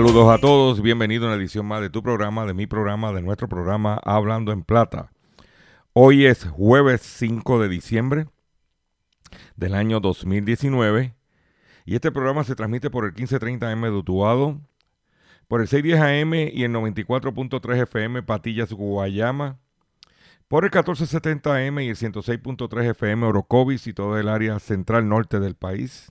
Saludos a todos, bienvenidos a una edición más de tu programa, de mi programa, de nuestro programa Hablando en Plata. Hoy es jueves 5 de diciembre del año 2019 y este programa se transmite por el 1530M de Utuado, por el 610 AM y el 94.3 FM Patillas Guayama, por el 1470 AM y el 106.3 FM Orocovis y todo el área central norte del país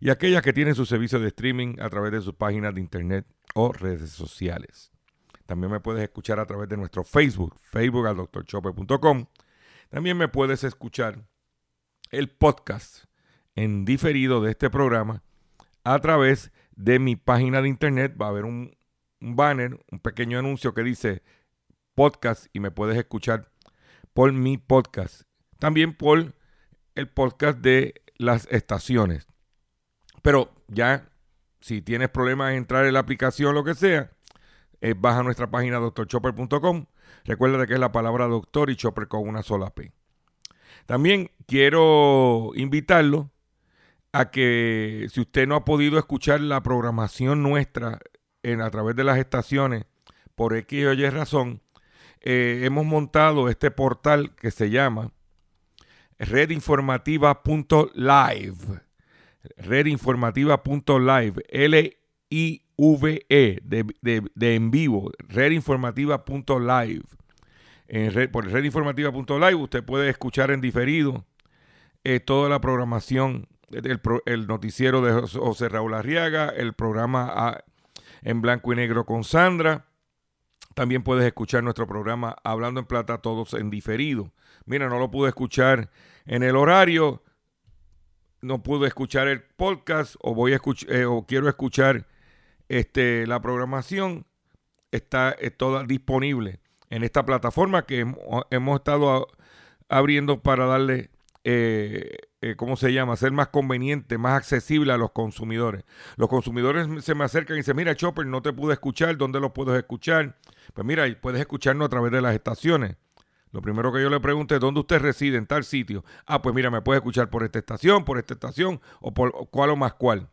y aquellas que tienen su servicio de streaming a través de sus páginas de internet o redes sociales. También me puedes escuchar a través de nuestro Facebook, Facebook al drchopper.com. También me puedes escuchar el podcast en diferido de este programa a través de mi página de internet. Va a haber un, un banner, un pequeño anuncio que dice podcast y me puedes escuchar por mi podcast. También por el podcast de las estaciones. Pero ya, si tienes problemas en entrar en la aplicación, lo que sea, eh, baja nuestra página doctorchopper.com. Recuerda que es la palabra doctor y chopper con una sola P. También quiero invitarlo a que si usted no ha podido escuchar la programación nuestra en, a través de las estaciones, por X o Y razón, eh, hemos montado este portal que se llama redinformativa.live redinformativa.live, L-I-V-E, de, de, de en vivo, redinformativa.live. En red, por redinformativa.live usted puede escuchar en diferido eh, toda la programación, el, noticiero de José Raúl Arriaga, el programa a, en blanco y negro con Sandra. También puedes escuchar nuestro programa Hablando en Plata, todos en diferido. Mira, no lo pude escuchar en el horario, no pude escuchar el podcast o voy a escuchar eh, o quiero escuchar este la programación está toda disponible en esta plataforma que hemos, estado abriendo para darle eh, eh, ¿cómo se llama? Ser más conveniente, más accesible a los consumidores. Los consumidores se me acercan y dicen, mira, Chopper, no te pude escuchar, ¿dónde lo puedo escuchar? Pues mira, puedes escucharnos a través de las estaciones. Lo primero que yo le pregunté dónde usted reside, en tal sitio. Ah, pues mira, me puede escuchar por esta estación, por esta estación, o por cuál o más cuál.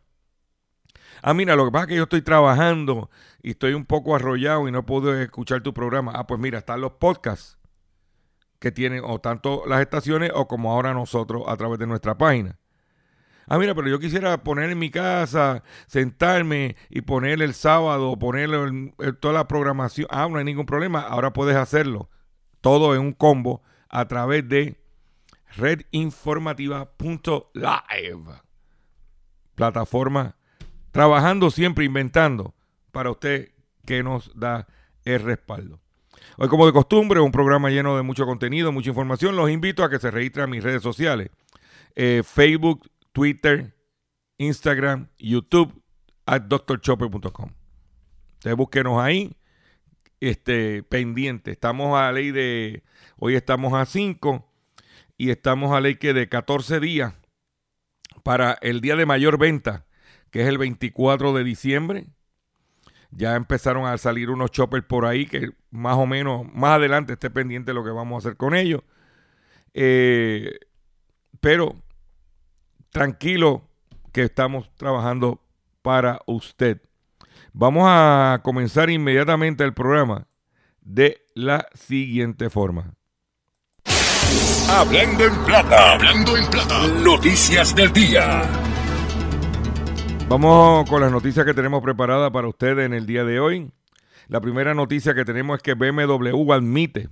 Ah, mira, lo que pasa es que yo estoy trabajando y estoy un poco arrollado y no puedo escuchar tu programa. Ah, pues mira, están los podcasts que tienen o tanto las estaciones o como ahora nosotros a través de nuestra página. Ah, mira, pero yo quisiera poner en mi casa, sentarme y poner el sábado, poner el, toda la programación. Ah, no hay ningún problema. Ahora puedes hacerlo todo en un combo a través de redinformativa.live. Plataforma trabajando siempre, inventando para usted que nos da el respaldo. Hoy, como de costumbre, un programa lleno de mucho contenido, mucha información. Los invito a que se registren mis redes sociales. Eh, Facebook, Twitter, Instagram, YouTube, at drchopper.com. Ustedes búsquenos ahí este, pendiente. Estamos a ley de, hoy estamos a 5 y estamos a ley que de 14 días para el día de mayor venta, que es el 24 de diciembre. Ya empezaron a salir unos choppers por ahí que más o menos, más adelante esté pendiente lo que vamos a hacer con ellos. Eh, pero tranquilo que estamos trabajando para usted. Vamos a comenzar inmediatamente el programa de la siguiente forma. Hablando en plata, hablando en plata, noticias del día. Vamos con las noticias que tenemos preparadas para ustedes en el día de hoy. La primera noticia que tenemos es que BMW admite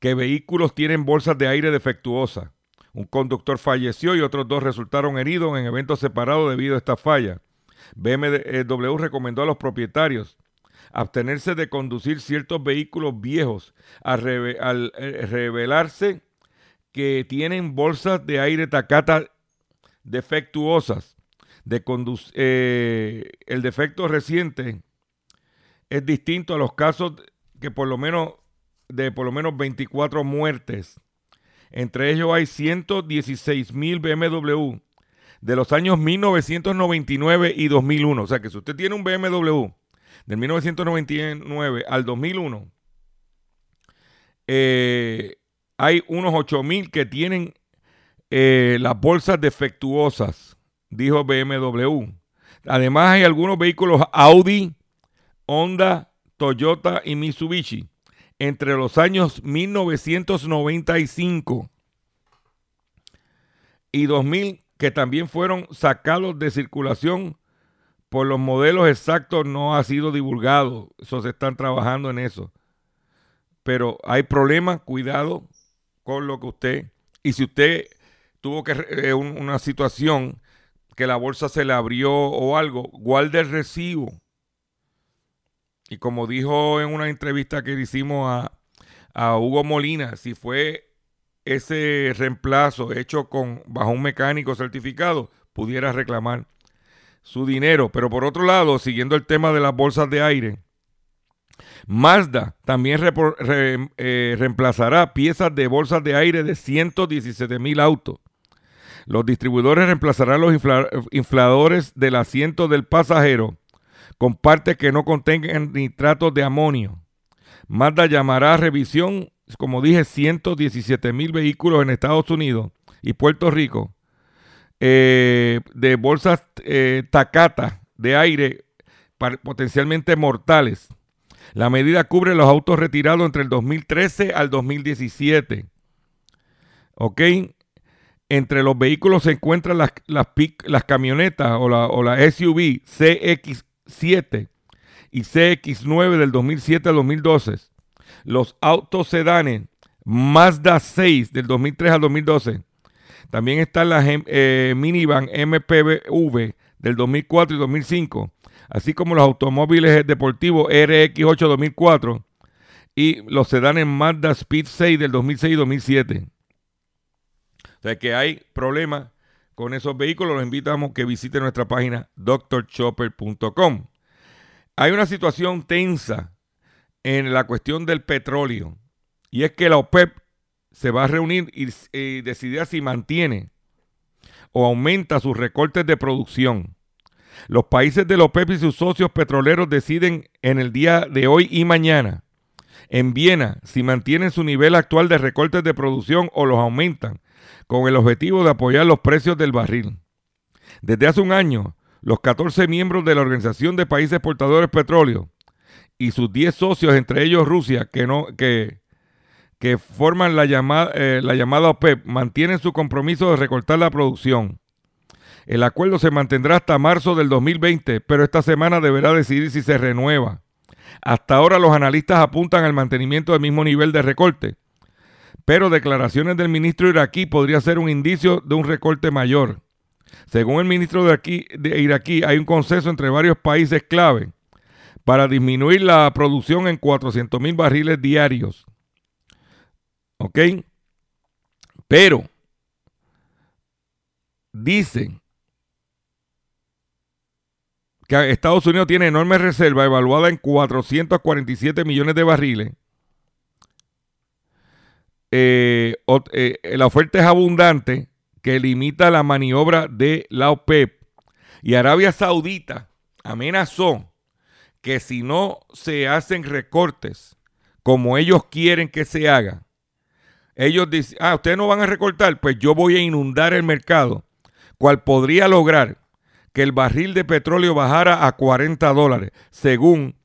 que vehículos tienen bolsas de aire defectuosas. Un conductor falleció y otros dos resultaron heridos en eventos separados debido a esta falla. BMW recomendó a los propietarios abstenerse de conducir ciertos vehículos viejos al, eh, revelarse que tienen bolsas de aire tacata defectuosas. De eh, el defecto reciente es distinto a los casos que por lo menos de por lo menos 24 muertes. Entre ellos hay 116 mil BMW de los años 1999 y 2001. O sea que si usted tiene un BMW del 1999 al 2001, eh, hay unos 8 mil que tienen eh, las bolsas defectuosas, dijo BMW. Además hay algunos vehículos Audi, Honda, Toyota y Mitsubishi entre los años 1995 y 2000 que también fueron sacados de circulación por los modelos exactos no ha sido divulgado. Eso se están trabajando en eso. Pero hay problemas, cuidado con lo que usted. Y si usted tuvo que eh, una situación que la bolsa se le abrió o algo, guarde el recibo y como dijo en una entrevista que le hicimos a, Hugo Molina, si fue ese reemplazo hecho con bajo un mecánico certificado, pudiera reclamar su dinero. Pero por otro lado, siguiendo el tema de las bolsas de aire, Mazda también eh, reemplazará piezas de bolsas de aire de 117 mil autos. Los distribuidores reemplazarán los infladores del asiento del pasajero con partes que no contengan nitratos de amonio. Mazda llamará a revisión, como dije, 117 mil vehículos en Estados Unidos y Puerto Rico eh, de bolsas eh, Takata de aire potencialmente mortales. La medida cubre los autos retirados entre el 2013 al 2017. ¿Ok? Entre los vehículos se encuentran las, camionetas o la, o la SUV CX 7 y CX9 del 2007 al 2012. Los autos sedanes Mazda 6 del 2003 al 2012. También están las eh, minivan MPV del 2004 y 2005, así como los automóviles deportivos RX8 2004 y los sedanes Mazda Speed 6 del 2006 y 2007. O sea que hay problemas con esos vehículos, los invitamos a que visiten nuestra página drchopper.com. Hay una situación tensa en la cuestión del petróleo y es que la OPEP se va a reunir y, decidir si mantiene o aumenta sus recortes de producción. Los países de la OPEP y sus socios petroleros deciden en el día de hoy y mañana en Viena si mantienen su nivel actual de recortes de producción o los aumentan con el objetivo de apoyar los precios del barril. Desde hace un año, los 14 miembros de la Organización de Países Exportadores Petróleo y sus 10 socios, entre ellos Rusia, que, no, que, que forman la llamada, eh, la llamada OPEP, mantienen su compromiso de recortar la producción. El acuerdo se mantendrá hasta marzo del 2020, pero esta semana deberá decidir si se renueva. Hasta ahora los analistas apuntan al mantenimiento del mismo nivel de recorte, pero declaraciones del ministro iraquí podría ser un indicio de un recorte mayor. Según el ministro de, de iraquí, hay un consenso entre varios países clave para disminuir la producción en 400 mil barriles diarios. ¿Ok? Pero dicen que Estados Unidos tiene enormes reservas evaluadas en 447 millones de barriles eh, eh, la oferta es abundante que limita la maniobra de la OPEP. Y Arabia Saudita amenazó que si no se hacen recortes como ellos quieren que se haga, ellos dicen, ah, ustedes no van a recortar, pues yo voy a inundar el mercado, cual podría lograr que el barril de petróleo bajara a 40 dólares, según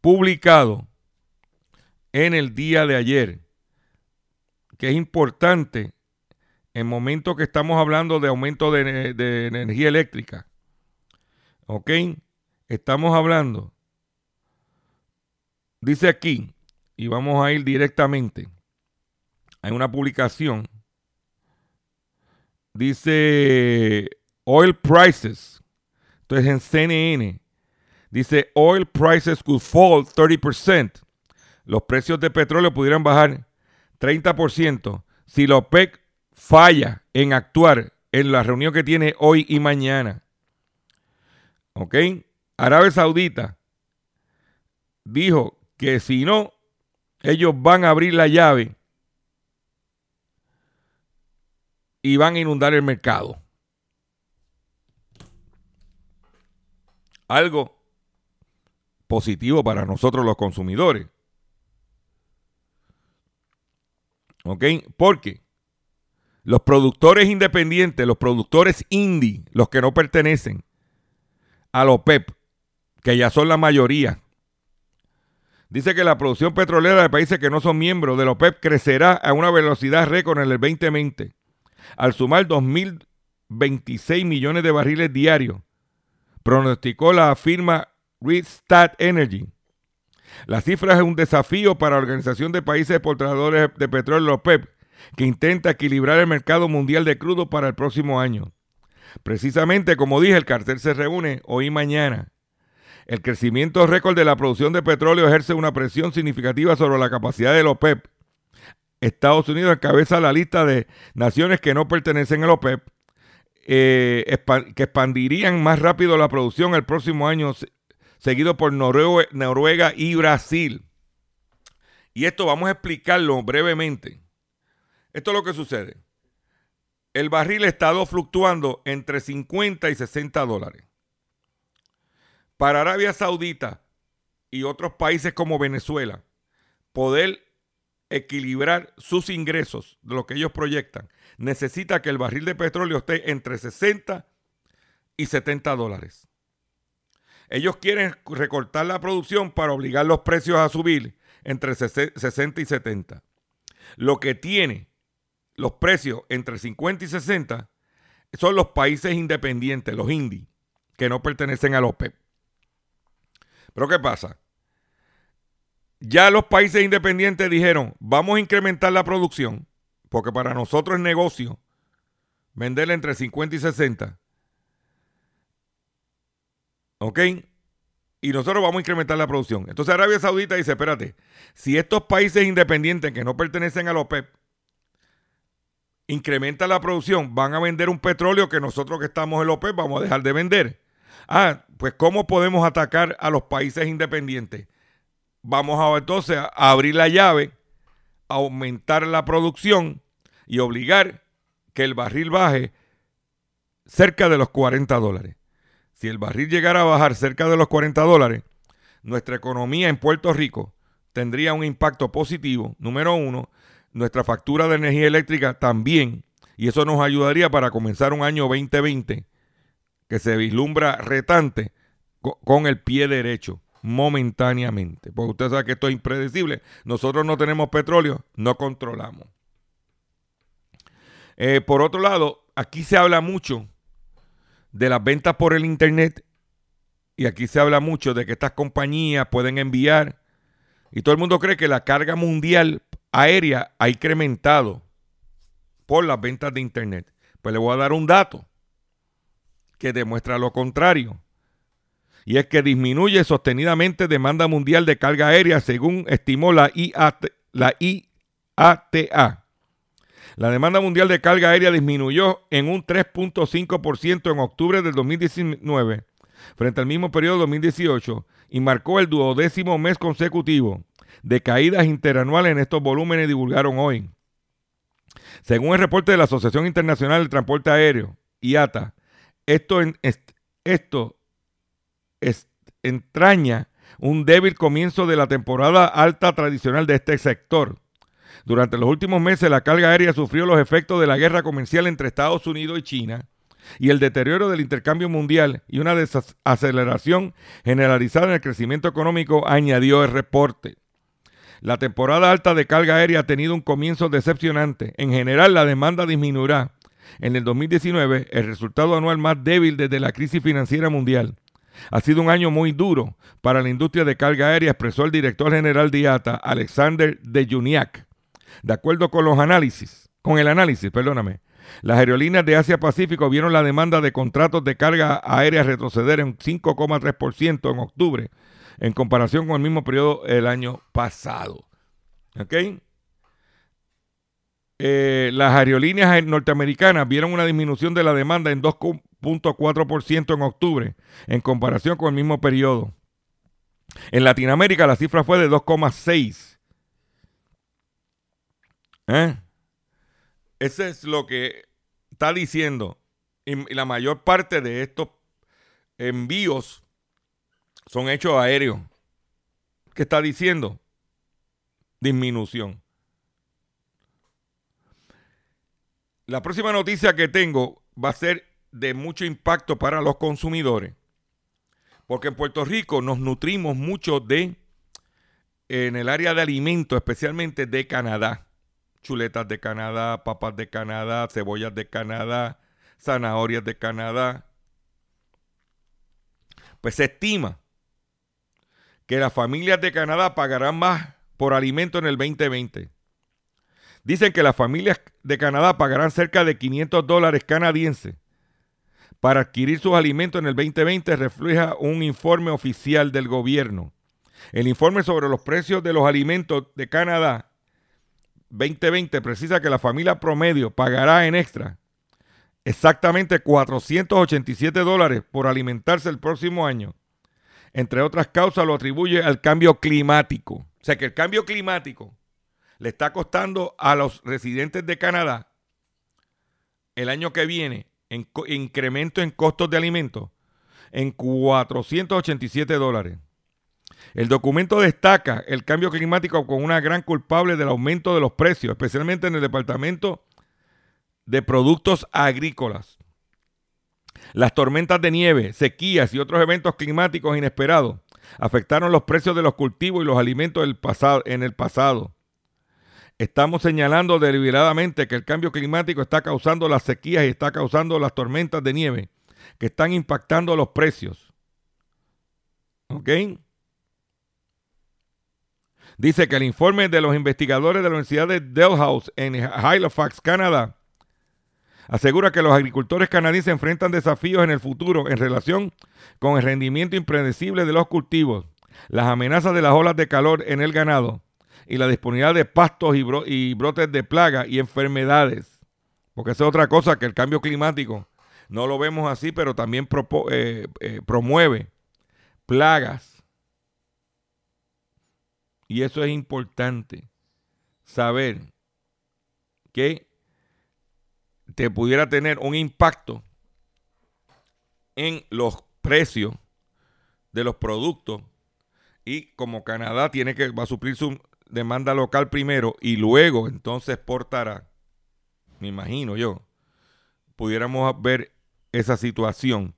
publicado en el día de ayer, que es importante en momentos que estamos hablando de aumento de, de energía eléctrica. ¿Ok? Estamos hablando, dice aquí, y vamos a ir directamente hay una publicación, dice Oil Prices, entonces en CNN, dice Oil Prices could fall 30%. Los precios de petróleo pudieran bajar 30% si la OPEC falla en actuar en la reunión que tiene hoy y mañana. ¿Ok? Arabia Saudita dijo que si no, ellos van a abrir la llave y van a inundar el mercado. Algo positivo para nosotros los consumidores. ¿Ok? Porque los productores independientes, los productores indie, los que no pertenecen a los OPEP, que ya son la mayoría, dice que la producción petrolera de países que no son miembros de la OPEP crecerá a una velocidad récord en el 2020 al sumar 2.026 millones de barriles diarios, pronosticó la firma Restart Energy. La cifra es un desafío para la Organización de Países Exportadores de Petróleo, OPEP, que intenta equilibrar el mercado mundial de crudo para el próximo año. Precisamente, como dije, el cartel se reúne hoy y mañana. El crecimiento récord de la producción de petróleo ejerce una presión significativa sobre la capacidad del OPEP Estados Unidos encabeza la lista de naciones que no pertenecen al OPEP, eh, que expandirían más rápido la producción el próximo año, seguido por Noruega, y Brasil. Y esto vamos a explicarlo brevemente. Esto es lo que sucede. El barril ha estado fluctuando entre 50 y 60 dólares. Para Arabia Saudita y otros países como Venezuela, poder equilibrar sus ingresos de lo que ellos proyectan, necesita que el barril de petróleo esté entre 60 y 70 dólares. Ellos quieren recortar la producción para obligar los precios a subir entre 60 y 70. Lo que tiene los precios entre 50 y 60 son los países independientes, los indies, que no pertenecen al OPEP. Pero ¿qué pasa? Ya los países independientes dijeron, vamos a incrementar la producción, porque para nosotros es negocio venderle entre 50 y 60. ¿Ok? Y nosotros vamos a incrementar la producción. Entonces Arabia Saudita dice, espérate, si estos países independientes que no pertenecen a la OPEP incrementan la producción, van a vender un petróleo que nosotros que estamos en la OPEP vamos a dejar de vender. Ah, pues ¿cómo podemos atacar a los países independientes? vamos a entonces a abrir la llave, aumentar la producción y obligar que el barril baje cerca de los 40 dólares. Si el barril llegara a bajar cerca de los 40 dólares, nuestra economía en Puerto Rico tendría un impacto positivo. Número uno, nuestra factura de energía eléctrica también. Y eso nos ayudaría para comenzar un año 2020 que se vislumbra retante con el pie derecho momentáneamente. Porque usted sabe que esto es impredecible. Nosotros no tenemos petróleo, no controlamos. Eh, por otro lado, aquí se habla mucho de las ventas por el Internet y aquí se habla mucho de que estas compañías pueden enviar y todo el mundo cree que la carga mundial aérea ha incrementado por las ventas de Internet. Pues le voy a dar un dato que demuestra lo contrario y es que disminuye sostenidamente demanda mundial de carga aérea, según estimó la, IATA. La demanda mundial de carga aérea disminuyó en un 3.5% en octubre del 2019 frente al mismo periodo de 2018 y marcó el duodécimo mes consecutivo de caídas interanuales en estos volúmenes divulgaron hoy. Según el reporte de la Asociación Internacional del Transporte Aéreo, IATA, esto, esto entraña un débil comienzo de la temporada alta tradicional de este sector. Durante los últimos meses la carga aérea sufrió los efectos de la guerra comercial entre Estados Unidos y China y el deterioro del intercambio mundial y una desaceleración generalizada en el crecimiento económico, añadió el reporte. La temporada alta de carga aérea ha tenido un comienzo decepcionante. En general, la demanda disminuirá. En el 2019, el resultado anual más débil desde la crisis financiera mundial. Ha sido un año muy duro para la industria de carga aérea, expresó el director general de IATA, Alexander de Juniak. De acuerdo con los análisis, con el análisis, perdóname, las aerolíneas de Asia Pacífico vieron la demanda de contratos de carga aérea retroceder en 5,3% en octubre en comparación con el mismo periodo del año pasado. ¿Ok? Eh, las aerolíneas norteamericanas vieron una disminución de la demanda en 2.4% en octubre en comparación con el mismo periodo. En Latinoamérica la cifra fue de 2,6%. ¿Eh? Ese es lo que está diciendo. Y la mayor parte de estos envíos son hechos aéreos. ¿Qué está diciendo? Disminución. La próxima noticia que tengo va a ser de mucho impacto para los consumidores. Porque en Puerto Rico nos nutrimos mucho de, en el área de alimentos, especialmente de Canadá chuletas de Canadá, papas de Canadá, cebollas de Canadá, zanahorias de Canadá. Pues se estima que las familias de Canadá pagarán más por alimento en el 2020. Dicen que las familias de Canadá pagarán cerca de 500 dólares canadienses para adquirir sus alimentos en el 2020, refleja un informe oficial del gobierno. El informe sobre los precios de los alimentos de Canadá 2020 precisa que la familia promedio pagará en extra exactamente 487 dólares por alimentarse el próximo año. Entre otras causas lo atribuye al cambio climático. O sea que el cambio climático le está costando a los residentes de Canadá el año que viene en incremento en costos de alimentos en 487 dólares. El documento destaca el cambio climático como una gran culpable del aumento de los precios, especialmente en el departamento de productos agrícolas. Las tormentas de nieve, sequías y otros eventos climáticos inesperados afectaron los precios de los cultivos y los alimentos en el pasado. Estamos señalando deliberadamente que el cambio climático está causando las sequías y está causando las tormentas de nieve que están impactando los precios. ¿Ok? Dice que el informe de los investigadores de la Universidad de Dalhousie en Halifax, Canadá, asegura que los agricultores canadienses enfrentan desafíos en el futuro en relación con el rendimiento impredecible de los cultivos, las amenazas de las olas de calor en el ganado y la disponibilidad de pastos y, brotes de plaga y enfermedades. Porque esa es otra cosa que el cambio climático no lo vemos así, pero también eh, eh, promueve plagas y eso es importante, saber que te pudiera tener un impacto en los precios de los productos y como Canadá tiene que va a suplir su demanda local primero y luego entonces exportará, me imagino yo, pudiéramos ver esa situación.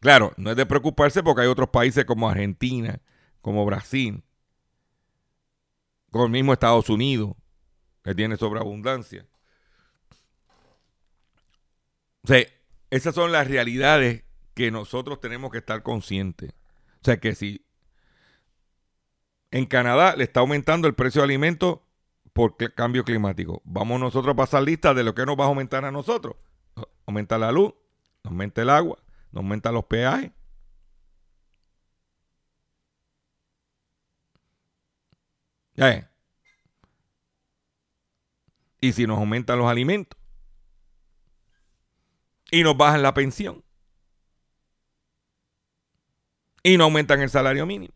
Claro, no es de preocuparse porque hay otros países como Argentina, como Brasil, con el mismo Estados Unidos, que tiene sobreabundancia. O sea, esas son las realidades que nosotros tenemos que estar conscientes. O sea, que si en Canadá le está aumentando el precio de alimentos por cambio climático, vamos nosotros a pasar lista de lo que nos va a aumentar a nosotros. Aumenta la luz, aumenta el agua, nos aumenta los peajes. Y si nos aumentan los alimentos. Y nos bajan la pensión. Y no aumentan el salario mínimo.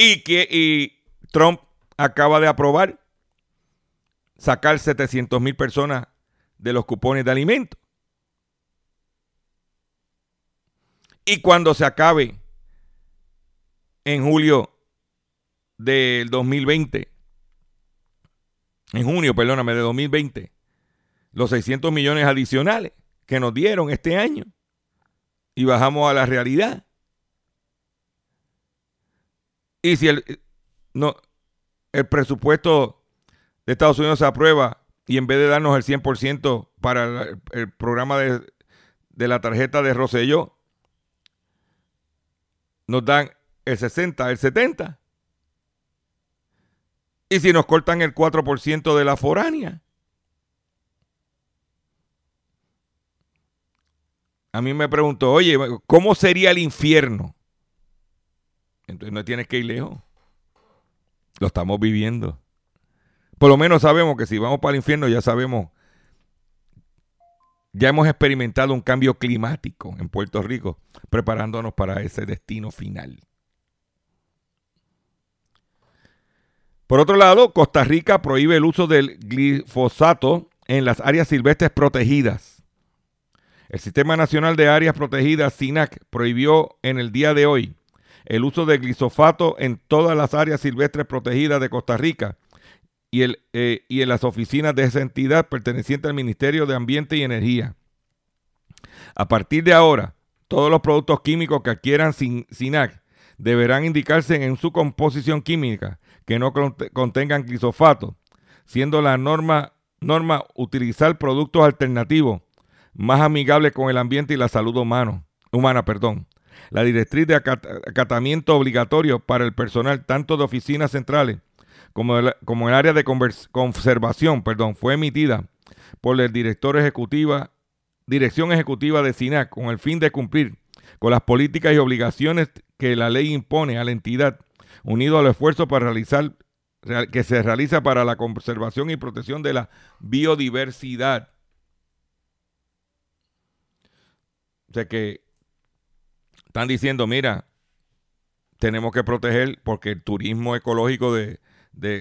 Y que y Trump acaba de aprobar sacar 700 mil personas de los cupones de alimentos. Y cuando se acabe en julio del 2020, en junio, perdóname, de 2020, los 600 millones adicionales que nos dieron este año y bajamos a la realidad. Y si el, no, el presupuesto de Estados Unidos se aprueba y en vez de darnos el 100% para el, programa de, de, la tarjeta de Roselló, nos dan el 60, el 70. Y si nos cortan el 4% de la foránea. A mí me preguntó, oye, ¿cómo sería el infierno? Entonces no tienes que ir lejos. Lo estamos viviendo. Por lo menos sabemos que si vamos para el infierno ya sabemos, ya hemos experimentado un cambio climático en Puerto Rico, preparándonos para ese destino final. Por otro lado, Costa Rica prohíbe el uso del glifosato en las áreas silvestres protegidas. El Sistema Nacional de Áreas Protegidas, SINAC, prohibió en el día de hoy el uso de glifosato en todas las áreas silvestres protegidas de Costa Rica y, el, eh, y en las oficinas de esa entidad perteneciente al Ministerio de Ambiente y Energía. A partir de ahora, todos los productos químicos que adquieran SINAC deberán indicarse en su composición química que no contengan glifosato, siendo la norma, norma utilizar productos alternativos más amigables con el ambiente y la salud humano, humana. Perdón. La directriz de acatamiento obligatorio para el personal tanto de oficinas centrales como, como el área de conservación perdón, fue emitida por el director ejecutiva, dirección ejecutiva de SINAC con el fin de cumplir con las políticas y obligaciones que la ley impone a la entidad unido al esfuerzo para realizar que se realiza para la conservación y protección de la biodiversidad. O sea que están diciendo, mira, tenemos que proteger porque el turismo ecológico de,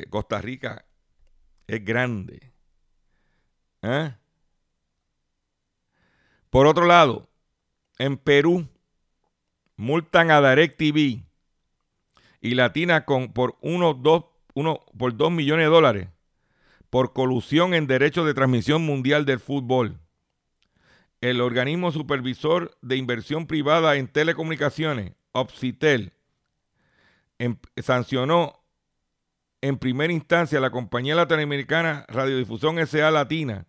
Costa Rica es grande. ¿Eh? Por otro lado, en Perú multan a DirecTV y Latina con, por, uno, dos, uno, por 2 millones de dólares por colusión en derechos de transmisión mundial del fútbol. El organismo supervisor de inversión privada en telecomunicaciones, Opsitel, em, sancionó en primera instancia a la compañía latinoamericana Radiodifusión SA Latina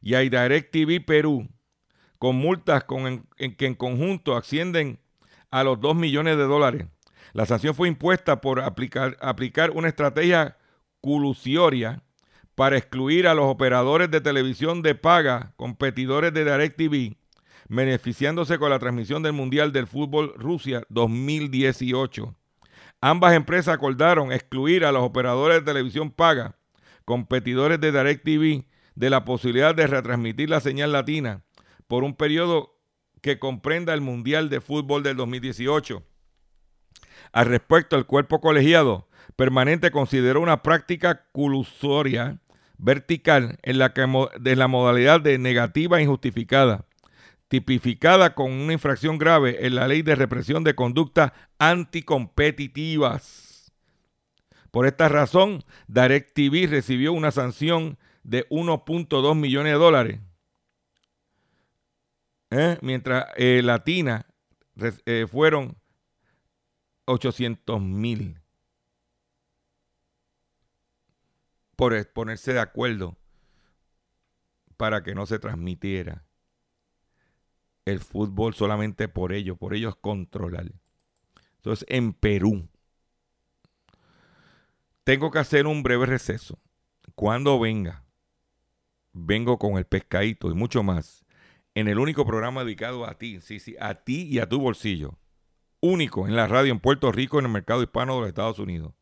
y a Direct TV Perú con multas con, en, que en conjunto ascienden a los 2 millones de dólares. La sanción fue impuesta por aplicar, aplicar una estrategia colusoria para excluir a los operadores de televisión de paga, competidores de DirecTV, beneficiándose con la transmisión del Mundial del Fútbol Rusia 2018. Ambas empresas acordaron excluir a los operadores de televisión paga, competidores de DirecTV, de la posibilidad de retransmitir la señal latina por un periodo que comprenda el Mundial de Fútbol del 2018. Al respecto, el cuerpo colegiado permanente consideró una práctica culusoria vertical en la que la modalidad de negativa injustificada, tipificada con una infracción grave en la ley de represión de conductas anticompetitivas. Por esta razón, DirecTV recibió una sanción de 1.2 millones de dólares, ¿eh? mientras eh, Latina eh, fueron 800 mil por ponerse de acuerdo para que no se transmitiera el fútbol solamente por ellos, por ellos controlar. Entonces, en Perú, tengo que hacer un breve receso. Cuando venga, vengo con el pescadito y mucho más en el único programa dedicado a ti, sí, sí, a ti y a tu bolsillo único en la radio en Puerto Rico, en el mercado hispano de los Estados Unidos.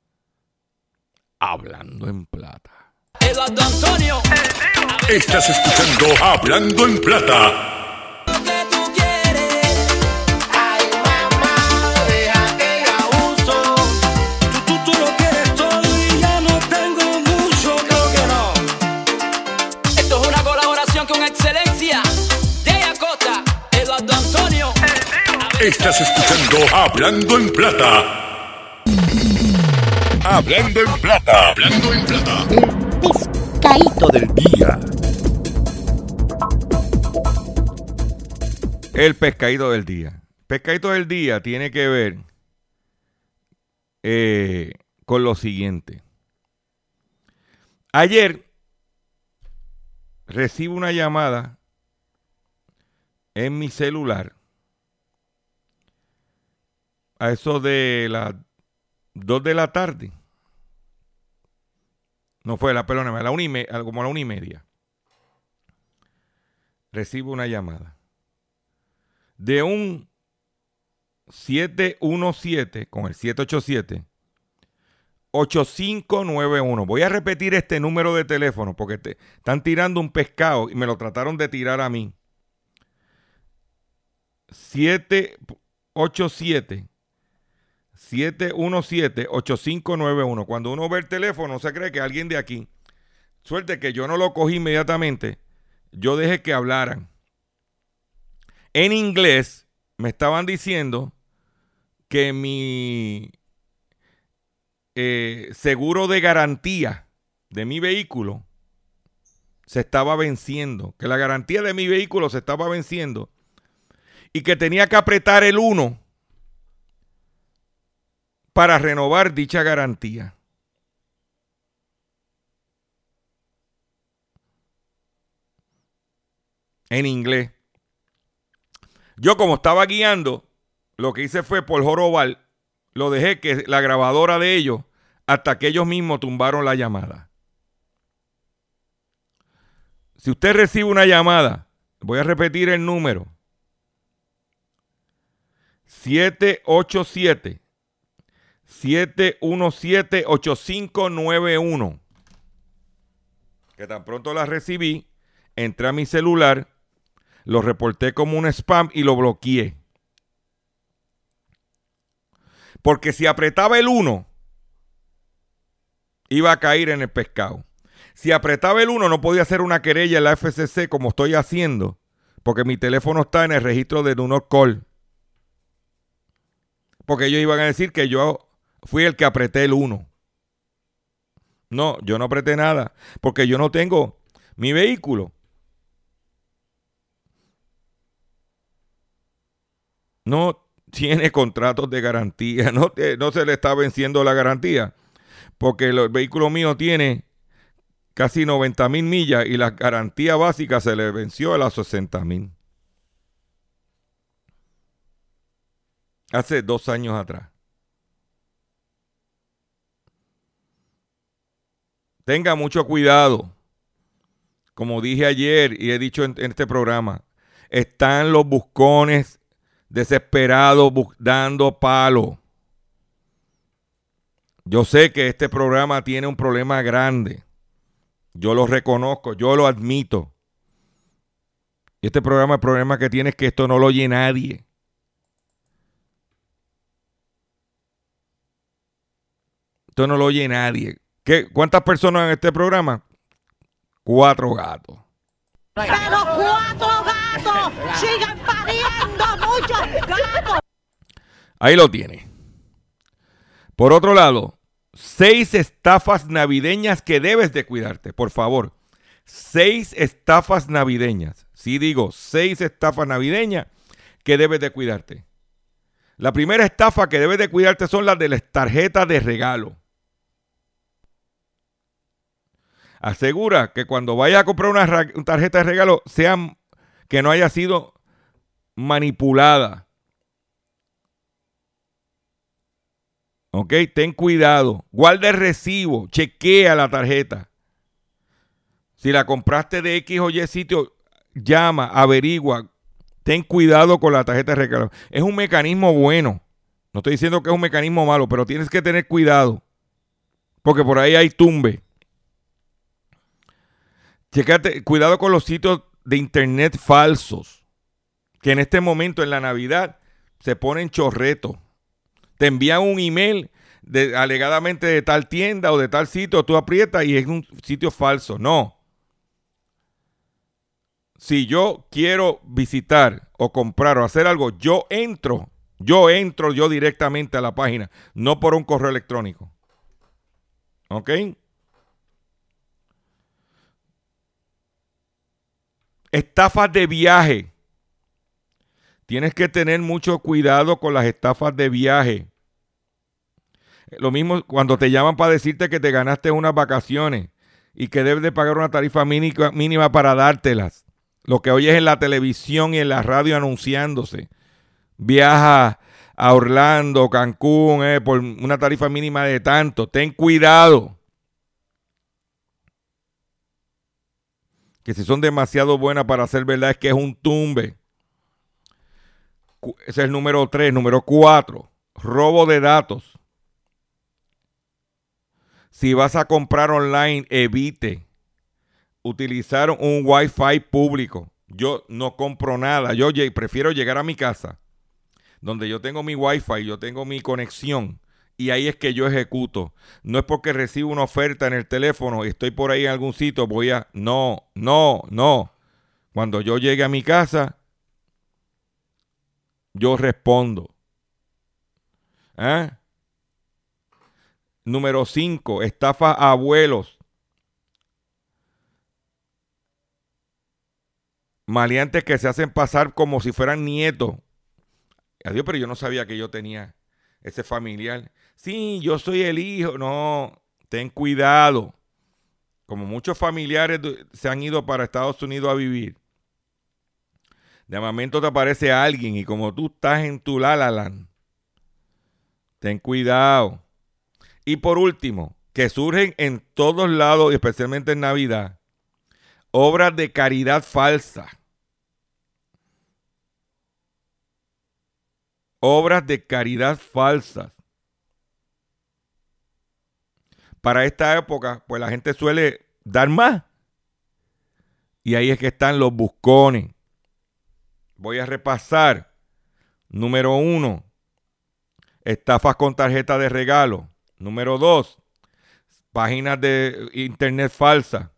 Hablando en plata. Eduardo Antonio. Estás escuchando Hablando en plata. con excelencia de Acosta, Eduardo Antonio. Estás escuchando Hablando en Plata. Hablando en Plata. Hablando en Plata. El pescadito del día. El pescadito del día. Pescadito del día tiene que ver eh, con lo siguiente. Ayer recibo una llamada en mi celular a eso de las 2 de la tarde. No fue la, perdóname, a la una y me- como la una y media. Recibo una llamada de un 717 con el 787 8591. Voy a repetir este número de teléfono porque te, están tirando un pescado y me lo trataron de tirar a mí. 787 717 8591. Cuando uno ve el teléfono, se cree que alguien de aquí. Suerte que yo no lo cogí inmediatamente. Yo dejé que hablaran. En inglés me estaban diciendo que mi eh, seguro de garantía de mi vehículo se estaba venciendo, que la garantía de mi vehículo se estaba venciendo y que tenía que apretar el 1 para renovar dicha garantía. En inglés. Yo como estaba guiando, lo que hice fue por jorobar, lo dejé que la grabadora de ellos, hasta que ellos mismos tumbaron la llamada. Si usted recibe una llamada, voy a repetir el número. 787 717 8591. Que tan pronto la recibí, entré a mi celular, lo reporté como un spam y lo bloqueé. Porque si apretaba el 1, iba a caer en el pescado. Si apretaba el 1, no podía hacer una querella en la FCC como estoy haciendo, porque mi teléfono está en el registro de Do Not Call. Porque ellos iban a decir que yo fui el que apreté el 1. No, yo no apreté nada, porque yo no tengo mi vehículo. No tiene contratos de garantía, no, no se le está venciendo la garantía, porque el vehículo mío tiene casi 90 mil millas y la garantía básica se le venció a las 60 mil. Hace dos años atrás. Tenga mucho cuidado. Como dije ayer y he dicho en, este programa, están los buscones desesperados dando palo. Yo sé que este programa tiene un problema grande. Yo lo reconozco, yo lo admito. Y este programa, el problema que tiene es que esto no lo oye nadie. Esto no lo oye nadie. ¿Qué, ¿Cuántas personas en este programa? Cuatro gatos. Pero cuatro gatos siguen pariendo muchos gatos. Ahí lo tiene. Por otro lado, seis estafas navideñas que debes de cuidarte, por favor. Seis estafas navideñas. Sí digo, seis estafas navideñas que debes de cuidarte. La primera estafa que debes de cuidarte son las de las tarjetas de regalo. Asegura que cuando vayas a comprar una, tarjeta de regalo, sea que no haya sido manipulada. ¿Ok? Ten cuidado. Guarda el recibo. Chequea la tarjeta. Si la compraste de X o Y sitio, llama, averigua. Ten cuidado con la tarjeta de regalo. Es un mecanismo bueno. No estoy diciendo que es un mecanismo malo, pero tienes que tener cuidado. Porque por ahí hay tumbe. Cuidado con los sitios de internet falsos. Que en este momento, en la Navidad, se ponen chorretos te envían un email alegadamente de tal tienda o de tal sitio, tú aprietas y es un sitio falso. No. si yo quiero visitar o comprar o hacer algo, yo entro, yo entro yo directamente a la página, no por un correo electrónico. ¿Ok? Estafas de viaje. Tienes que tener mucho cuidado con las estafas de viaje. Lo mismo cuando te llaman para decirte que te ganaste unas vacaciones y que debes de pagar una tarifa mínima, para dártelas. Lo que oyes en la televisión y en la radio anunciándose. Viaja a Orlando, Cancún, eh, por una tarifa mínima de tanto. Ten cuidado. Que si son demasiado buenas para ser verdad es que es un tumbe. Ese es el número 3. Número 4. Robo de datos. Si vas a comprar online, evite utilizar un Wi-Fi público. Yo no compro nada. Yo prefiero llegar a mi casa, donde yo tengo mi Wi-Fi, yo tengo mi conexión, y ahí es que yo ejecuto. No es porque recibo una oferta en el teléfono y estoy por ahí en algún sitio, voy a... No, no, no. Cuando yo llegue a mi casa, yo respondo. ¿Eh? Número 5, estafa a abuelos. Maleantes que se hacen pasar como si fueran nietos. Adiós, pero yo no sabía que yo tenía ese familiar. Sí, yo soy el hijo. No, ten cuidado. Como muchos familiares se han ido para Estados Unidos a vivir. De momento te aparece alguien y como tú estás en tu lalalan, ten cuidado. Y por último, que surgen en todos lados, especialmente en Navidad, obras de caridad falsa. Obras de caridad falsas. Para esta época, pues la gente suele dar más. Y ahí es que están los buscones. Voy a repasar. Número uno, estafas con tarjeta de regalo. Número dos, páginas de internet falsas.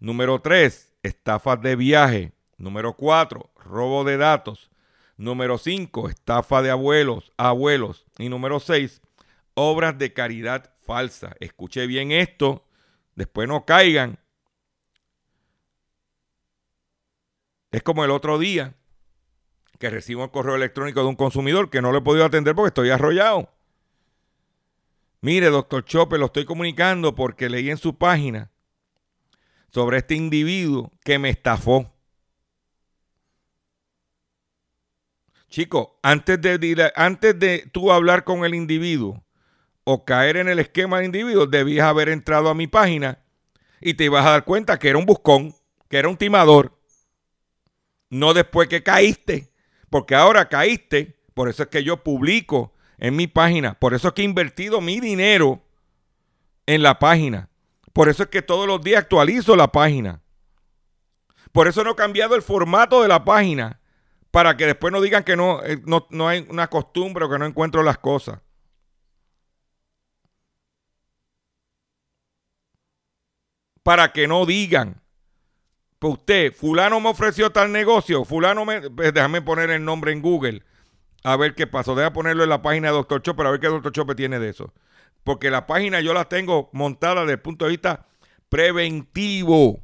Número tres, estafas de viaje. Número cuatro, robo de datos. Número cinco, estafa de abuelos, abuelos. Y número seis, obras de caridad falsa. Escuche bien esto, después no caigan. Es como el otro día que recibo un correo electrónico de un consumidor que no le he podido atender porque estoy arrollado. Mire, doctor Chopper, lo estoy comunicando porque leí en su página sobre este individuo que me estafó. Chico, antes de, antes de tú hablar con el individuo o caer en el esquema del individuo, debías haber entrado a mi página y te ibas a dar cuenta que era un buscón, que era un timador. No después que caíste, porque ahora caíste, por eso es que yo publico en mi página. Por eso es que he invertido mi dinero en la página. Por eso es que todos los días actualizo la página. Por eso no he cambiado el formato de la página. Para que después no digan que no, eh, no, hay una costumbre o que no encuentro las cosas. Para que no digan. Pues usted, fulano me ofreció tal negocio, fulano me... Pues déjame poner el nombre en Google a ver qué pasó. Deja ponerlo en la página de Dr. Chopper a ver qué Dr. Chopper tiene de eso. Porque la página yo la tengo montada desde el punto de vista preventivo.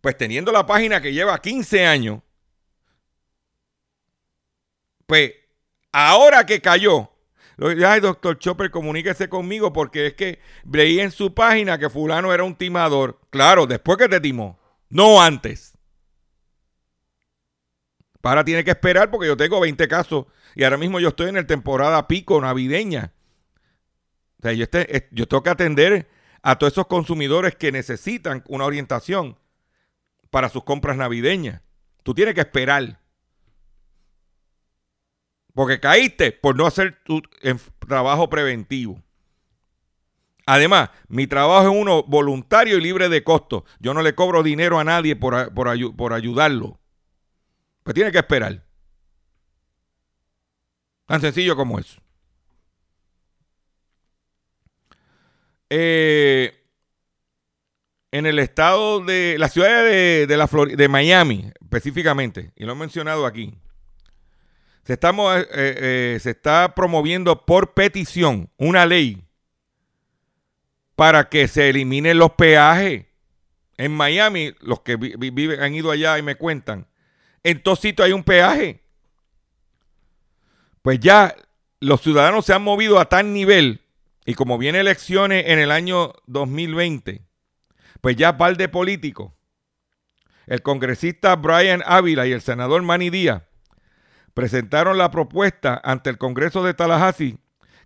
Pues teniendo la página que lleva 15 años, pues ahora que cayó, ay, doctor Chopper, comuníquese conmigo porque es que leí en su página que fulano era un timador. Claro, después que te timó, no antes. Para tiene que esperar porque yo tengo 20 casos y ahora mismo yo estoy en el temporada pico navideña. O sea, yo, este, yo tengo que atender a todos esos consumidores que necesitan una orientación para sus compras navideñas. Tú tienes que esperar. Porque caíste por no hacer tu trabajo preventivo. Además, mi trabajo es uno voluntario y libre de costo. Yo no le cobro dinero a nadie por, por, ayudarlo. Pues tiene que esperar. Tan sencillo como eso. Eh, en el estado de la ciudad de, la de Miami, específicamente, y lo he mencionado aquí, se está, mo- eh, eh, se está promoviendo por petición una ley para que se eliminen los peajes. En Miami, los que vi- vi- han ido allá y me cuentan, en todos sitios hay un peaje. Pues ya los ciudadanos se han movido a tal nivel, y como viene elecciones en el año 2020, pues ya par de políticos, el congresista Brian Ávila y el senador Manny Díaz, presentaron la propuesta ante el Congreso de Tallahassee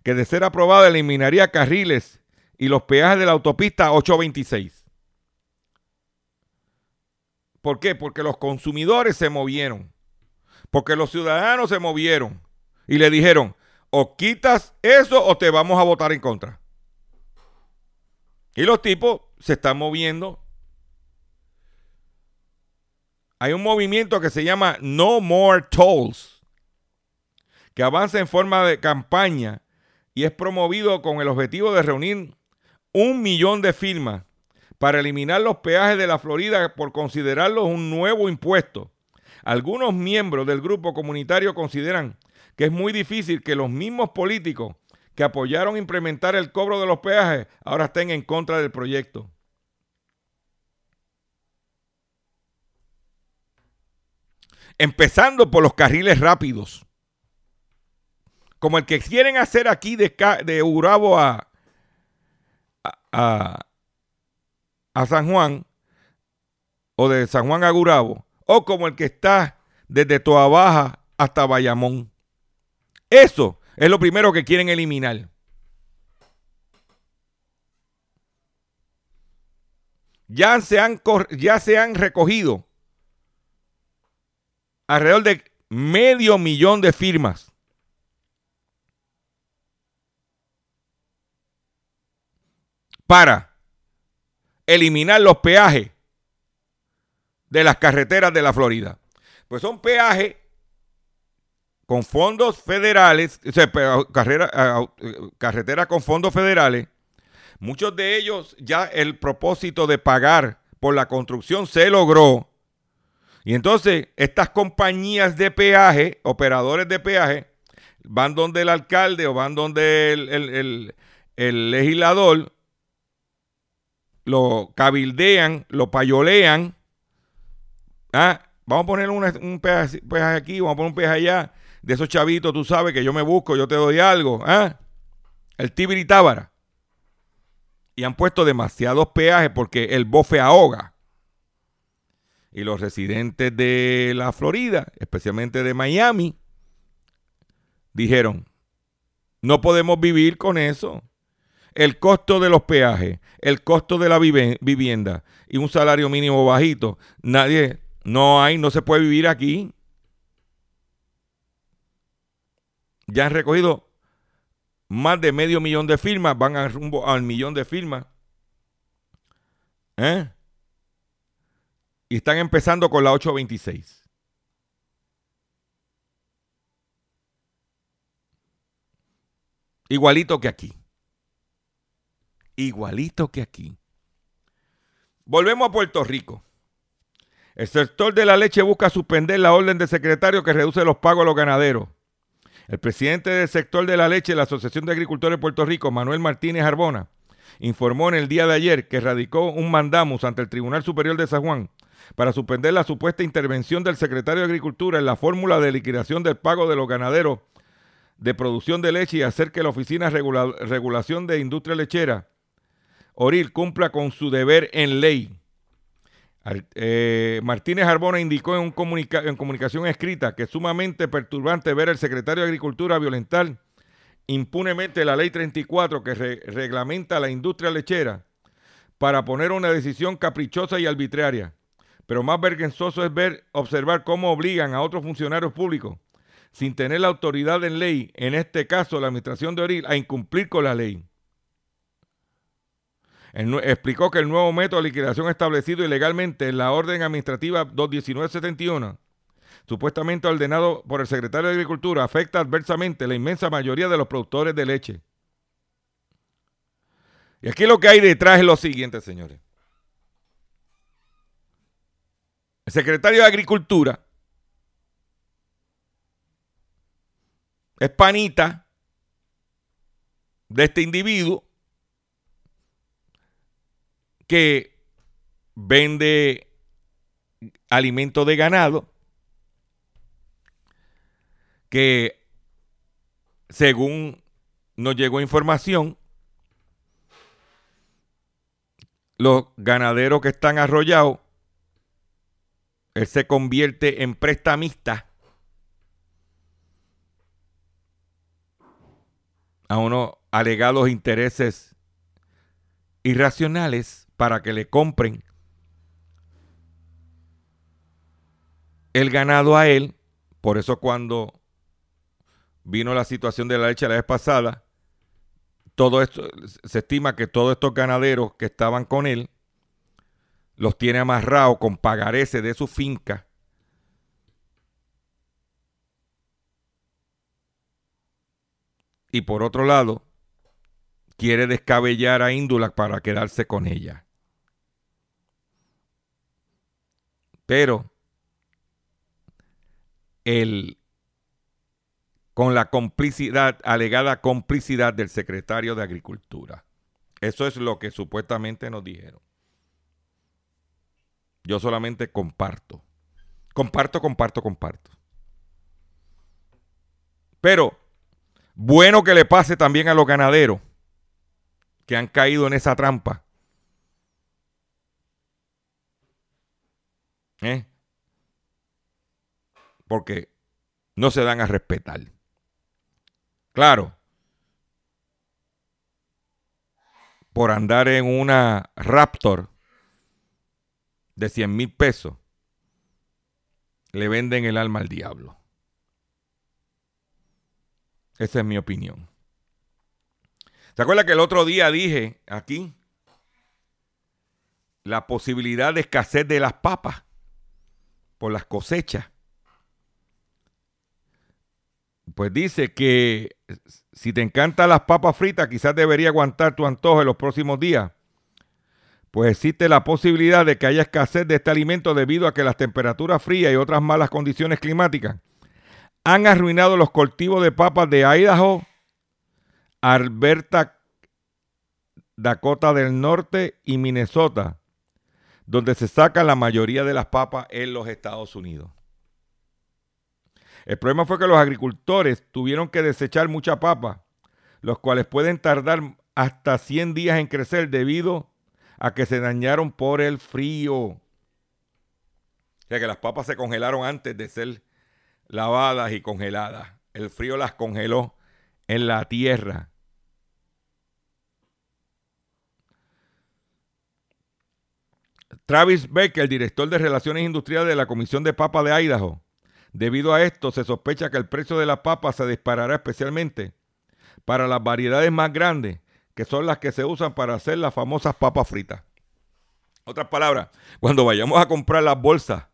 que de ser aprobada eliminaría carriles y los peajes de la autopista 826. ¿Por qué? Porque los consumidores se movieron, porque los ciudadanos se movieron y le dijeron, o quitas eso o te vamos a votar en contra. Y los tipos se están moviendo. Hay un movimiento que se llama No More Tolls, que avanza en forma de campaña y es promovido con el objetivo de reunir un millón de firmas para eliminar los peajes de la Florida por considerarlos un nuevo impuesto. Algunos miembros del grupo comunitario consideran que es muy difícil que los mismos políticos que apoyaron implementar el cobro de los peajes ahora estén en contra del proyecto. Empezando por los carriles rápidos, como el que quieren hacer aquí de, de Urabo a, a, a- San Juan, o de San Juan a Gurabo, o como el que está desde Toa Baja hasta Bayamón. Eso es lo primero que quieren eliminar. Ya se han, ya se han recogido alrededor de medio millón de firmas. Para eliminar los peajes de las carreteras de la Florida. Pues son peajes con fondos federales, o sea, carrera- ah, eh, carreteras con fondos federales, muchos de ellos ya el propósito de pagar por la construcción se logró. Y entonces estas compañías de peaje, operadores de peaje, van donde el alcalde o van donde el legislador, lo cabildean, lo payolean. Ah, vamos a poner un peaje, peaje aquí, vamos a poner un peaje allá. De esos chavitos, tú sabes que yo me busco, yo te doy algo. ¿ah? El Tibiri Tábara. Y han puesto demasiados peajes porque el bofe ahoga. Y los residentes de la Florida, especialmente de Miami, dijeron, no podemos vivir con eso. El costo de los peajes, el costo de la vivienda y un salario mínimo bajito. Nadie, no hay, no se puede vivir aquí. Ya han recogido más de medio millón de firmas, van a rumbo al millón de firmas. ¿Eh? Y están empezando con la 826. Igualito que aquí. Igualito que aquí. Volvemos a Puerto Rico. El sector de la leche busca suspender la orden del secretario que reduce los pagos a los ganaderos. El presidente del sector de la leche de la Asociación de Agricultores de Puerto Rico, Manuel Martínez Arbona, informó en el día de ayer que radicó un mandamus ante el Tribunal Superior de San Juan para suspender la supuesta intervención del secretario de Agricultura en la fórmula de liquidación del pago de los ganaderos de producción de leche y hacer que la Oficina de Regula- Regulación de Industria Lechera, ORIL, cumpla con su deber en ley. Eh, Martínez Arbona indicó en, un en comunicación escrita que es sumamente perturbante ver al secretario de Agricultura violentar impunemente la ley 34 que re- reglamenta la industria lechera para poner una decisión caprichosa y arbitraria. Pero más vergonzoso es ver, observar cómo obligan a otros funcionarios públicos, sin tener la autoridad en ley, en este caso la administración de Oril, a incumplir con la ley. Explicó que el nuevo método de liquidación establecido ilegalmente en la orden administrativa 21971, supuestamente ordenado por el secretario de Agricultura, afecta adversamente la inmensa mayoría de los productores de leche. Y aquí lo que hay detrás es lo siguiente, señores. El secretario de Agricultura es panita de este individuo que vende alimento de ganado que según nos llegó información los ganaderos que están arrollados él se convierte en prestamista. A unos alegados intereses irracionales para que le compren el ganado a él. Por eso cuando vino la situación de la leche la vez pasada, todo esto, se estima que todos estos ganaderos que estaban con él los tiene amarrados con pagarese de su finca. Y por otro lado, quiere descabellar a Índula para quedarse con ella. Pero el, con la complicidad, alegada complicidad del secretario de Agricultura. Eso es lo que supuestamente nos dijeron. Yo solamente comparto. Comparto, comparto, comparto. Pero bueno que le pase también a los ganaderos que han caído en esa trampa. ¿Eh? Porque no se dan a respetar. Claro. Por andar en una Raptor de 100 mil pesos, le venden el alma al diablo. Esa es mi opinión. ¿Se acuerda que el otro día dije aquí la posibilidad de escasez de las papas por las cosechas? Pues dice que si te encantan las papas fritas, quizás debería aguantar tu antojo en los próximos días pues existe la posibilidad de que haya escasez de este alimento debido a que las temperaturas frías y otras malas condiciones climáticas han arruinado los cultivos de papas de Idaho, Alberta, Dakota del Norte y Minnesota, donde se saca la mayoría de las papas en los Estados Unidos. El problema fue que los agricultores tuvieron que desechar mucha papa, los cuales pueden tardar hasta 100 días en crecer debido a que se dañaron por el frío. O sea que las papas se congelaron antes de ser lavadas y congeladas. El frío las congeló en la tierra. Travis Becker, el director de Relaciones Industriales de la Comisión de Papa de Idaho. Debido a esto, se sospecha que el precio de la papa se disparará especialmente para las variedades más grandes que son las que se usan para hacer las famosas papas fritas. Otras palabras, cuando vayamos a comprar las bolsas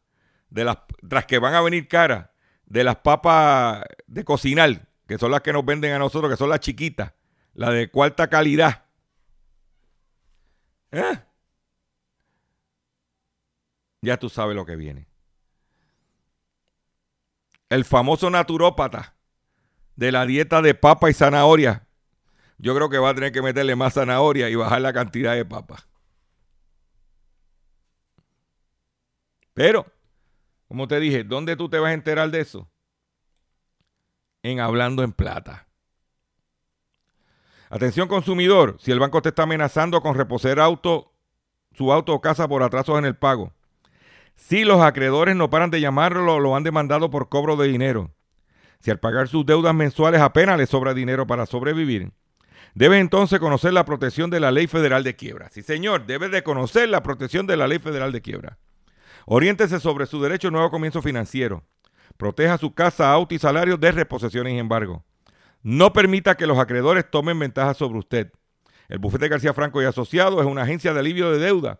de las tras que van a venir caras de las papas de cocinar, que son las que nos venden a nosotros, que son las chiquitas, las de cuarta calidad. ¿Eh? Ya tú sabes lo que viene. El famoso naturópata de la dieta de papa y zanahoria yo creo que va a tener que meterle más zanahoria y bajar la cantidad de papas. Pero, como te dije, ¿dónde tú te vas a enterar de eso? En Hablando en Plata. Atención consumidor, si el banco te está amenazando con reposer auto, su auto o casa por atrasos en el pago. Si los acreedores no paran de llamarlo, lo han demandado por cobro de dinero. Si al pagar sus deudas mensuales apenas le sobra dinero para sobrevivir, Debe entonces conocer la protección de la Ley Federal de Quiebra. Sí, señor, debe de conocer la protección de la Ley Federal de Quiebra. Oriéntese sobre su derecho a nuevo comienzo financiero. Proteja su casa, auto y salario de reposiciones y embargo. No permita que los acreedores tomen ventaja sobre usted. El bufete García Franco y Asociados es una agencia de alivio de deuda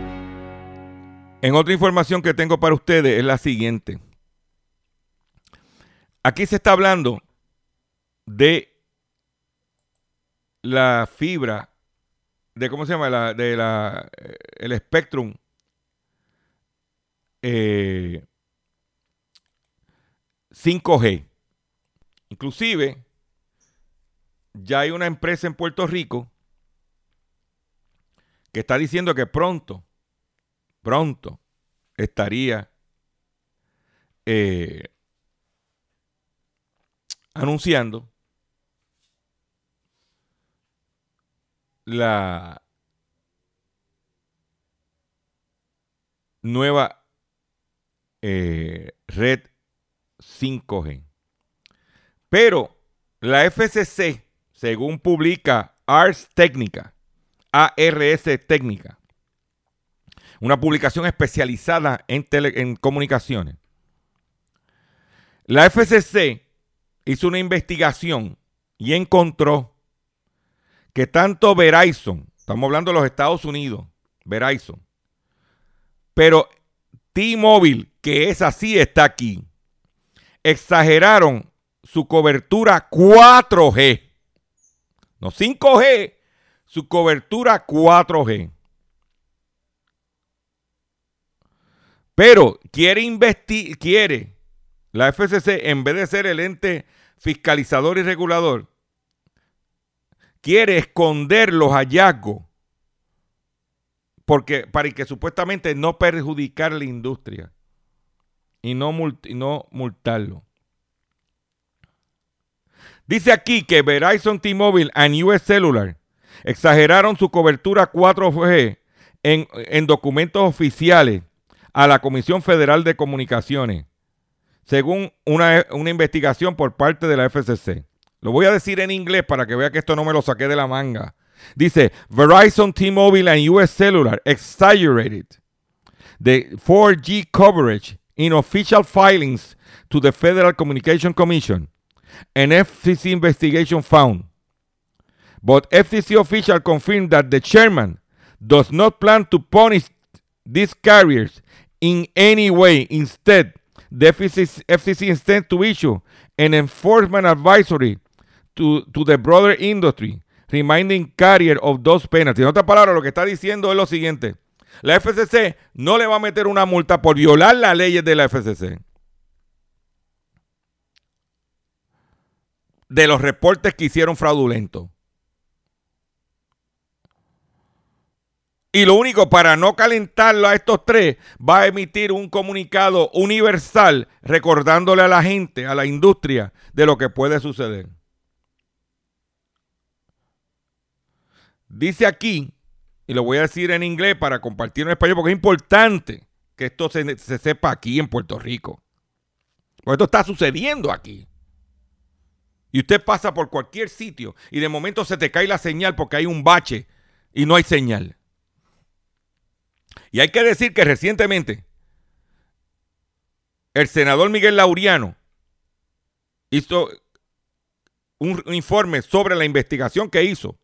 En otra información que tengo para ustedes es la siguiente. Aquí se está hablando de la fibra, de cómo se llama, la, de la, eh, el Spectrum eh, 5G. Inclusive, ya hay una empresa en Puerto Rico que está diciendo que pronto pronto estaría eh, anunciando la nueva eh, red 5G. Pero la FCC, según publica Ars Técnica, ARS Técnica, una publicación especializada en, en comunicaciones. La FCC hizo una investigación y encontró que tanto Verizon, estamos hablando de los Estados Unidos, Verizon, pero T-Mobile, que es así, está aquí, exageraron su cobertura 4G, no 5G, su cobertura 4G. Pero quiere investigar, quiere la FCC, en vez de ser el ente fiscalizador y regulador, quiere esconder los hallazgos porque, para que supuestamente no perjudicar la industria y no, no multarlo. Dice aquí que Verizon T-Mobile y US Cellular exageraron su cobertura 4G en, en documentos oficiales a la Comisión Federal de Comunicaciones, según una, investigación por parte de la FCC. Lo voy a decir en inglés para que vea que esto no me lo saqué de la manga. Dice, Verizon, T-Mobile and US Cellular exaggerated the 4G coverage in official filings to the Federal Communication Commission. An FCC investigation found. But FCC official confirmed that the chairman does not plan to punish these carriers in any way. Instead, the FCC, FCC intends to issue an enforcement advisory to, to the broader industry, reminding carrier of those penalties. En otras palabras, lo que está diciendo es lo siguiente. La FCC no le va a meter una multa por violar las leyes de la FCC. De los reportes que hicieron fraudulentos. Y lo único, para no calentarlo a estos tres, va a emitir un comunicado universal recordándole a la gente, a la industria, de lo que puede suceder. Dice aquí, y lo voy a decir en inglés para compartir en español, porque es importante que esto se, se sepa aquí en Puerto Rico. Porque esto está sucediendo aquí. Y usted pasa por cualquier sitio y de momento se te cae la señal porque hay un bache y no hay señal. Y hay que decir que recientemente el senador Miguel Lauriano hizo un informe sobre la investigación que hizo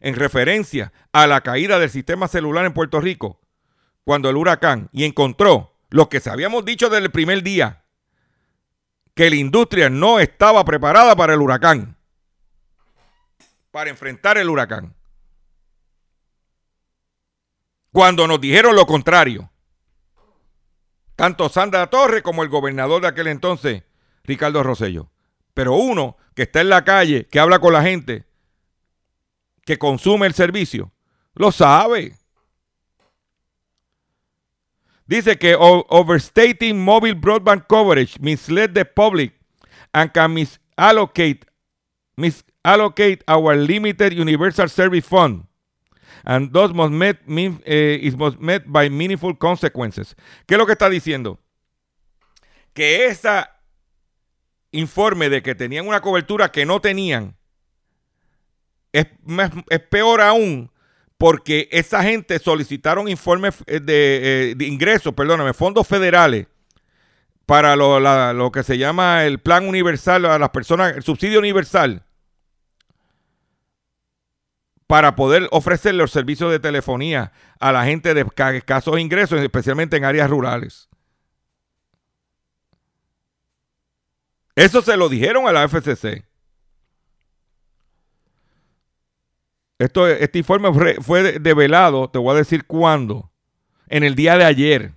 en referencia a la caída del sistema celular en Puerto Rico cuando el huracán y encontró lo que sabíamos dicho desde el primer día, que la industria no estaba preparada para el huracán, para enfrentar el huracán cuando nos dijeron lo contrario. Tanto Sandra Torres como el gobernador de aquel entonces, Ricardo Rosello. Pero uno que está en la calle, que habla con la gente, que consume el servicio, lo sabe. Dice que overstating mobile broadband coverage misled the public and can misallocate, misallocate our limited universal service fund and thus must met, mean- eh, must met by meaningful consequences. ¿Qué es lo que está diciendo? Que ese informe de que tenían una cobertura que no tenían es, es peor aún porque esa gente solicitaron informes eh, de, eh, de ingresos, perdóname, fondos federales para lo, lo que se llama el plan universal a las personas, el subsidio universal, para poder ofrecer los servicios de telefonía a la gente de esca- escasos ingresos, especialmente en áreas rurales. Eso se lo dijeron a la FCC. Esto, este informe fue- fue de- develado, te voy a decir cuándo, en el día de ayer.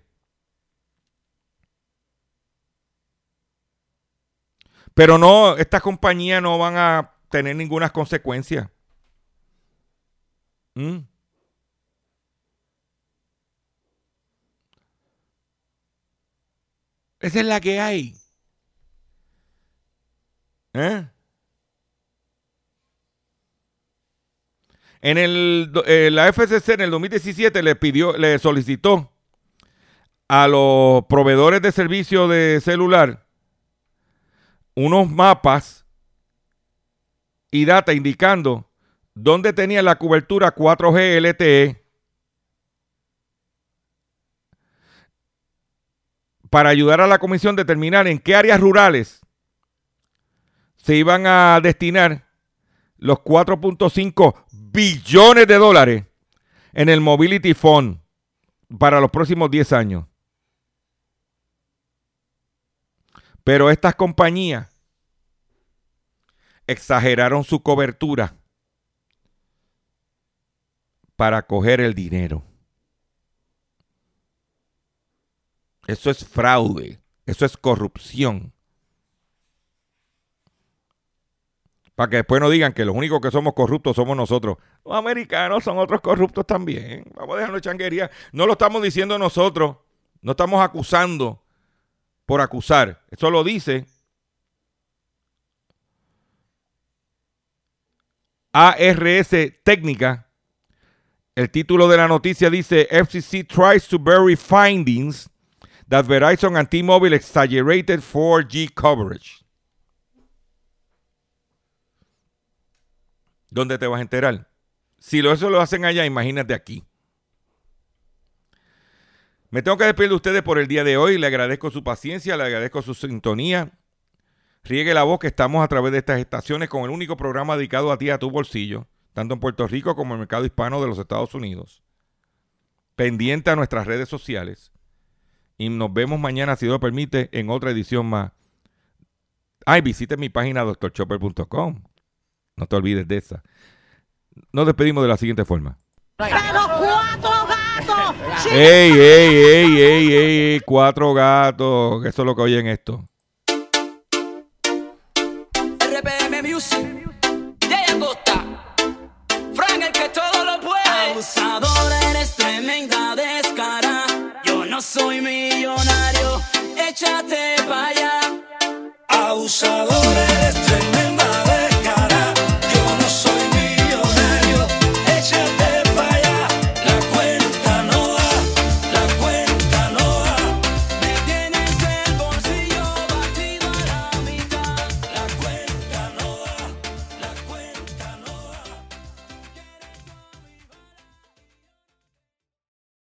Pero no, estas compañías no van a tener ninguna consecuencia. ¿Mm? Esa es la que hay. ¿Eh? En el, eh, la FCC en el 2017 le pidió, le solicitó a los proveedores de servicio de celular unos mapas y data indicando dónde tenía la cobertura 4G LTE para ayudar a la comisión a determinar en qué áreas rurales se iban a destinar los 4.5 billones de dólares en el Mobility Fund para los próximos 10 años. Pero estas compañías exageraron su cobertura para coger el dinero. Eso es fraude, eso es corrupción. Para que después no digan que los únicos que somos corruptos somos nosotros. Los americanos son otros corruptos también. Vamos a dejarnos changuería. No lo estamos diciendo nosotros. No estamos acusando por acusar. Eso lo dice ARS Técnica. El título de la noticia dice FCC tries to bury findings that Verizon and T-Mobile exaggerated 4G coverage. ¿Dónde te vas a enterar? Si eso lo hacen allá, imagínate aquí. Me tengo que despedir de ustedes por el día de hoy. Le agradezco su paciencia, le agradezco su sintonía. Riegue la voz que estamos a través de estas estaciones con el único programa dedicado a ti, a tu bolsillo, tanto en Puerto Rico como en el mercado hispano de los Estados Unidos. Pendiente a nuestras redes sociales. Y nos vemos mañana, si Dios lo permite, en otra edición más. Ay, visite mi página doctorchopper.com. No te olvides de esa. Nos despedimos de la siguiente forma. Pero cuatro gatos. ¡Ey, ey, ey, ey, ey, ey! Cuatro gatos. Eso es lo que oyen esto. RPM Music, puede. Abusador, eres tremenda descara. Yo no soy millonario, échate para allá. Abusador, eres tremenda